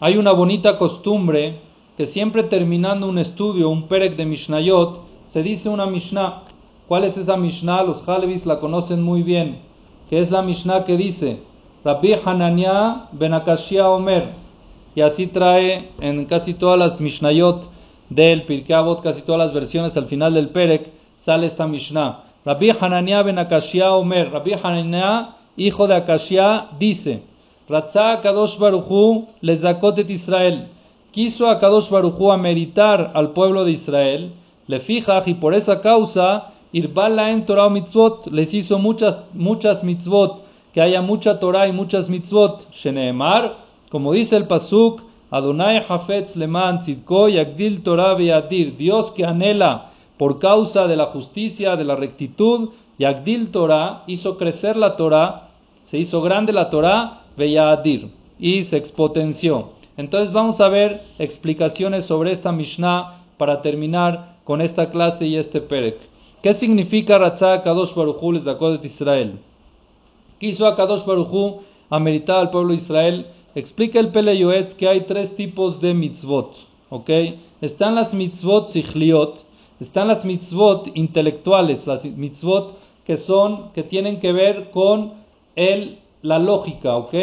Hay una bonita costumbre que siempre terminando un estudio, un perek de Mishnayot, se dice una Mishnah. ¿Cuál es esa Mishnah? Los Halevis la conocen muy bien. Que es la Mishnah que dice, Rabbi Hanania ben Akashia Omer. Y así trae en casi todas las Mishnayot del Pirkei Avot, casi todas las versiones al final del perek, sale esta Mishnah. Rabbi Hanania ben Akashia Omer. Rabbi Hanania, hijo de Akashia, dice, Ratzah Kadosh Baruchu lezakotet Israel. Quiso a Kadosh Barujú meritar al pueblo de Israel, le fija y por esa causa, Irbala en Torah mitzvot, les hizo muchas, muchas mitzvot, que haya mucha Torah y muchas mitzvot, Sheneemar, como dice el Pasuk, Adonai Hafetz Leman Tzidko Yagdil Torah Beatir, Dios que anhela por causa de la justicia, de la rectitud, Yagdil Torah hizo crecer la Torah, se hizo grande la Torah, Beatir, y se expotenció. Entonces vamos a ver explicaciones sobre esta Mishnah para terminar con esta clase y este Perek. ¿Qué significa Ratzah Kadosh Baruchu les de Israel? Quiso a Kadosh Baruchu ameritar al pueblo de Israel. Explica el Pele Yoetz que hay tres tipos de mitzvot. ¿ok? Están las mitzvot sichliot, están las mitzvot intelectuales, las mitzvot que son, que tienen que ver con el, la lógica, ¿ok?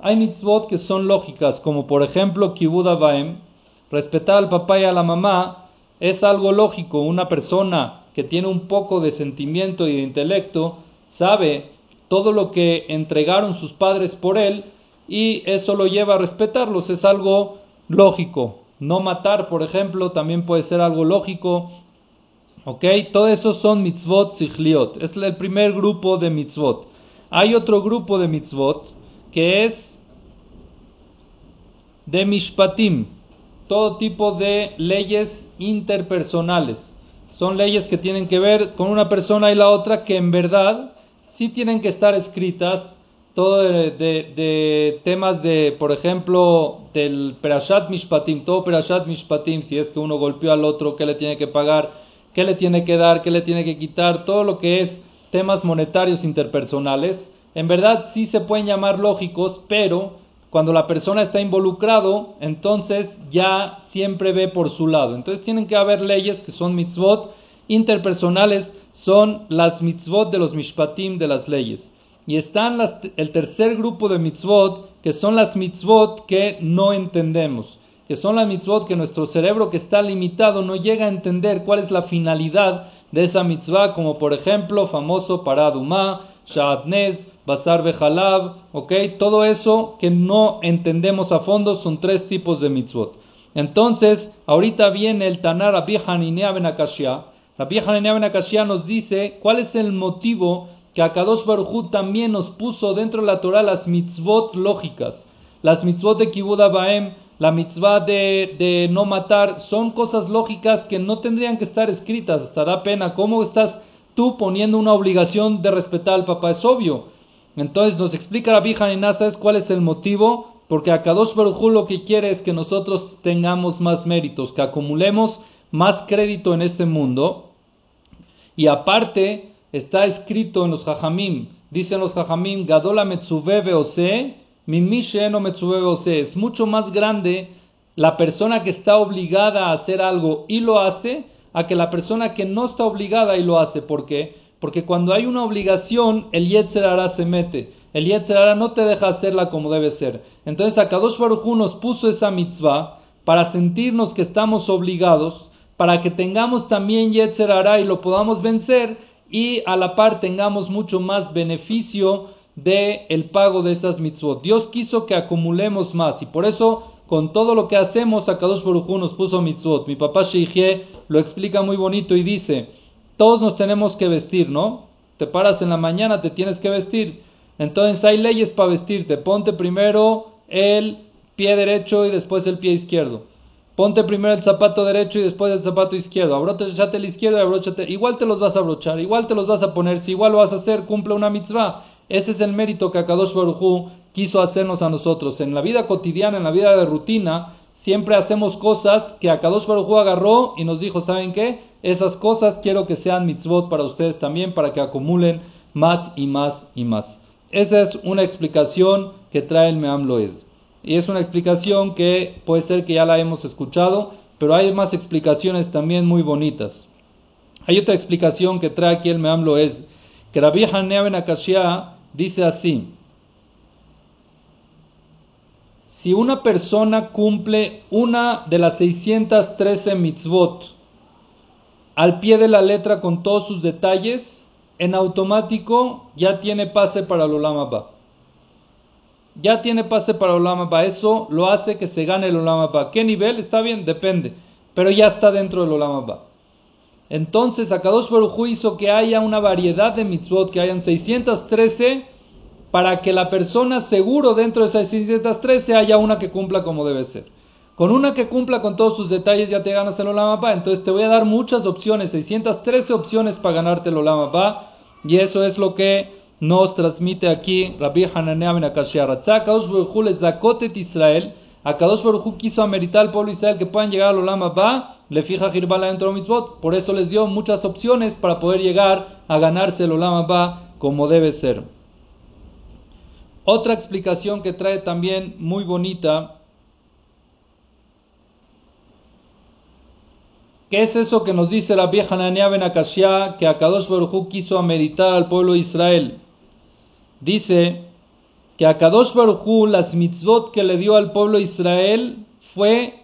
Hay mitzvot que son lógicas, como por ejemplo kibud baem, respetar al papá y a la mamá, es algo lógico. Una persona que tiene un poco de sentimiento y de intelecto sabe todo lo que entregaron sus padres por él y eso lo lleva a respetarlos, es algo lógico. No matar, por ejemplo, también puede ser algo lógico. ¿Ok? Todo eso son mitzvot sichliot. Es el primer grupo de mitzvot. Hay otro grupo de mitzvot que es de mishpatim, todo tipo de leyes interpersonales. Son leyes que tienen que ver con una persona y la otra que en verdad sí tienen que estar escritas, todo de, temas de, por ejemplo, del Perashat Mishpatim, todo Perashat Mishpatim, si es que uno golpeó al otro, qué le tiene que pagar, qué le tiene que dar, qué le tiene que quitar, todo lo que es temas monetarios interpersonales, en verdad sí se pueden llamar lógicos, pero cuando la persona está involucrado, entonces ya siempre ve por su lado. Entonces tienen que haber leyes que son mitzvot interpersonales, son las mitzvot de los mishpatim de las leyes. Y están el tercer grupo de mitzvot, que son las mitzvot que no entendemos, que son las mitzvot que nuestro cerebro que está limitado no llega a entender cuál es la finalidad de esa mitzvah, como por ejemplo famoso paradumá, sha'atnez, Basar Bejalab, ¿ok? Todo eso que no entendemos a fondo son tres tipos de mitzvot. Entonces, ahorita viene el Tanar Rabbi Hanina Ben Akashia. Rabbi Hanina Ben Akashia nos dice cuál es el motivo que Akadosh Baruj también nos puso dentro de la Torah las mitzvot lógicas. Las mitzvot de Kibud Baem, la mitzvah de, de, no matar, son cosas lógicas que no tendrían que estar escritas. Hasta da pena. ¿Cómo estás tú poniendo una obligación de respetar al papá? Es obvio. Entonces nos explica la vieja ¿sabes cuál es el motivo? Porque Akadosh Baruj lo que quiere es que nosotros tengamos más méritos, que acumulemos más crédito en este mundo. Y aparte, está escrito en los Jajamim, dicen los Jajamim, Gadola Metsubebe Ose, Es mucho más grande la persona que está obligada a hacer algo y lo hace, a que la persona que no está obligada y lo hace. ¿Por qué? Porque cuando hay una obligación, el Yetzer se mete. El Yetzer no te deja hacerla como debe ser. Entonces, Akadosh Baruj nos puso esa mitzvah para sentirnos que estamos obligados, para que tengamos también Yetzer y lo podamos vencer y a la par tengamos mucho más beneficio del el pago de estas mitzvot. Dios quiso que acumulemos más y por eso con todo lo que hacemos, Akadosh Baruj nos puso mitzvot. Mi papá Sheikhe lo explica muy bonito y dice, todos nos tenemos que vestir, ¿no? Te paras en la mañana, te tienes que vestir. Entonces hay leyes para vestirte. Ponte primero el pie derecho y después el pie izquierdo. Ponte primero el zapato derecho y después el zapato izquierdo. Abróchate el izquierdo y abróchate. Igual te los vas a abrochar, igual te los vas a poner. Si igual lo vas a hacer, cumple una mitzvah. Ese es el mérito que Akadosh Baruj quiso hacernos a nosotros. En la vida cotidiana, en la vida de rutina, siempre hacemos cosas que Akadosh Baruj agarró y nos dijo, ¿saben qué? Esas cosas quiero que sean mitzvot para ustedes también, para que acumulen más y más y más. Esa es una explicación que trae el Meam Loez. y es una explicación que puede ser que ya la hemos escuchado, pero hay más explicaciones también muy bonitas. Hay otra explicación que trae aquí el Meamlo es que Rabbi Ben Akashia dice así: Si una persona cumple una de las 613 mitzvot al pie de la letra con todos sus detalles, en automático ya tiene pase para el Olam Ya tiene pase para el Olam Eso lo hace que se gane el Olam ¿Qué nivel? Está bien, depende. Pero ya está dentro del Olam Entonces, Akadosh Baruj hizo que haya una variedad de mitzvot, que hayan 613, para que la persona seguro dentro de esas 613 haya una que cumpla como debe ser. Con una que cumpla con todos sus detalles ya te ganas el Olam Entonces te voy a dar muchas opciones, 613 opciones para ganarte el Olam y eso es lo que nos transmite aquí Rabbi Hananea ben Akashia. Kadosh Baruj les zakotet Israel. A Kadosh Baruj quiso ameritar al pueblo Israel que puedan llegar al Olam Abba. Le fija Girbala dentro de mitzvot. Por eso les dio muchas opciones para poder llegar a ganarse el Olam Abba como debe ser. Otra explicación que trae también muy bonita ¿Qué es eso que nos dice la vieja Nania Ben Akashia que Akadosh Baruj quiso ameritar al pueblo de Israel? Dice que Akadosh Baruj las mitzvot que le dio al pueblo de Israel fue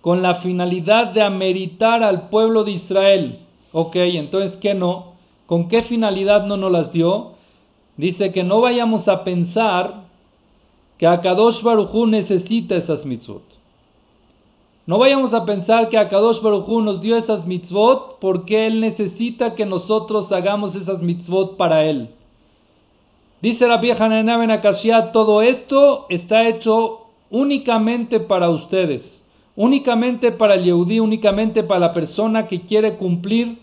con la finalidad de ameritar al pueblo de Israel. Ok, entonces, ¿qué no? ¿Con qué finalidad no nos las dio? Dice que no vayamos a pensar que Akadosh Baruj necesita esas mitzvot. No vayamos a pensar que Akadosh Baruj nos dio esas mitzvot porque Él necesita que nosotros hagamos esas mitzvot para Él. Dice la vieja Ben Akashia, todo esto está hecho únicamente para ustedes, únicamente para el Yehudí, únicamente para la persona que quiere cumplir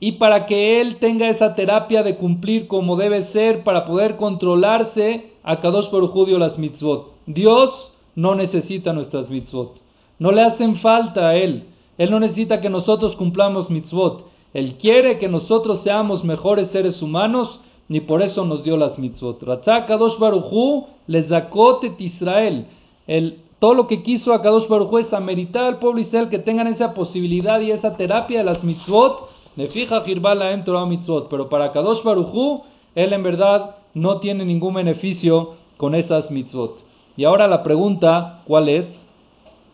y para que él tenga esa terapia de cumplir como debe ser para poder controlarse a Kadosh Baruj dio las mitzvot. Dios no necesita nuestras mitzvot. No le hacen falta a Él. Él no necesita que nosotros cumplamos mitzvot. Él quiere que nosotros seamos mejores seres humanos ni por eso nos dio las mitzvot. Kadosh Baruchu les zakotet Israel. El, todo lo que quiso a Kadosh Baruchu es ameritar al pueblo Israel que tengan esa posibilidad y esa terapia de las mitzvot. De fija Girbala en Torah mitzvot. Pero para Kadosh Baruchu, él en verdad no tiene ningún beneficio con esas mitzvot. Y ahora la pregunta, ¿cuál es?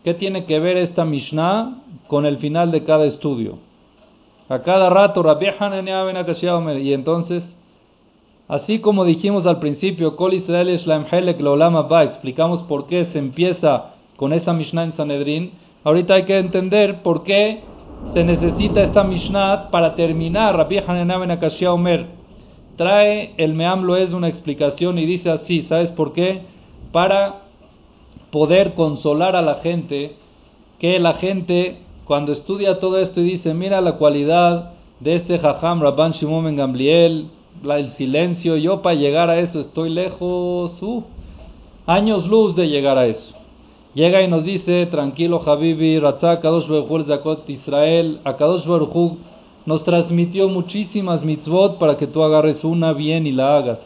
¿Qué tiene que ver esta Mishnah con el final de cada estudio? A cada rato, y entonces, así como dijimos al principio, Kol Israel explicamos por qué se empieza con esa Mishnah en Sanedrín. Ahorita hay que entender por qué se necesita esta Mishnah para terminar. Rabbi Omer trae el Meam es una explicación y dice así, ¿sabes por qué? Para poder consolar a la gente, que la gente cuando estudia todo esto y dice, mira la cualidad de este Jajam Rabban Shimon Ben Gamliel, el silencio, yo para llegar a eso estoy lejos, uh, años luz de llegar a eso. Llega y nos dice, tranquilo Habibi, Ratzak Kadosh Baruch Zakot Israel, Akadosh Baruch nos transmitió muchísimas mitzvot para que tú agarres una bien y la hagas,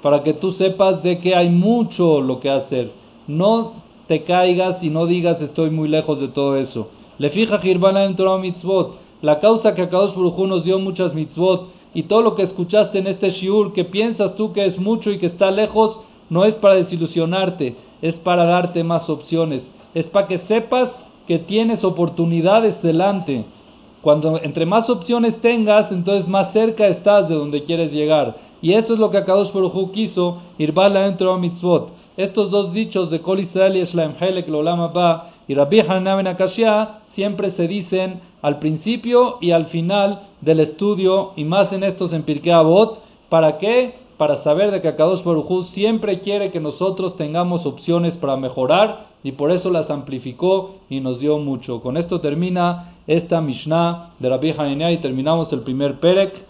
para que tú sepas de que hay mucho lo que hacer. No te caigas y no digas estoy muy lejos de todo eso. Le fija Girbana en Torah mitzvot. La causa que Akadosh Baruj nos dio muchas mitzvot y todo lo que escuchaste en este shiur que piensas tú que es mucho y que está lejos, no es para desilusionarte, es para darte más opciones. Es para que sepas que tienes oportunidades delante. Cuando entre más opciones tengas, entonces más cerca estás de donde quieres llegar. Y eso es lo que Akadosh Baruj quiso, Irbala en Torah mitzvot. Estos dos dichos de Kol Israel y Shlaim Helek Lolam Ba y Rabbi Hanan Akashia siempre se dicen al principio y al final del estudio y más en estos en Pirkei Avot. ¿Para qué? Para saber de que Akadosh Baruj siempre quiere que nosotros tengamos opciones para mejorar y por eso las amplificó y nos dio mucho. Con esto termina esta Mishnah de Rabbi Hananiah y terminamos el primer Perek.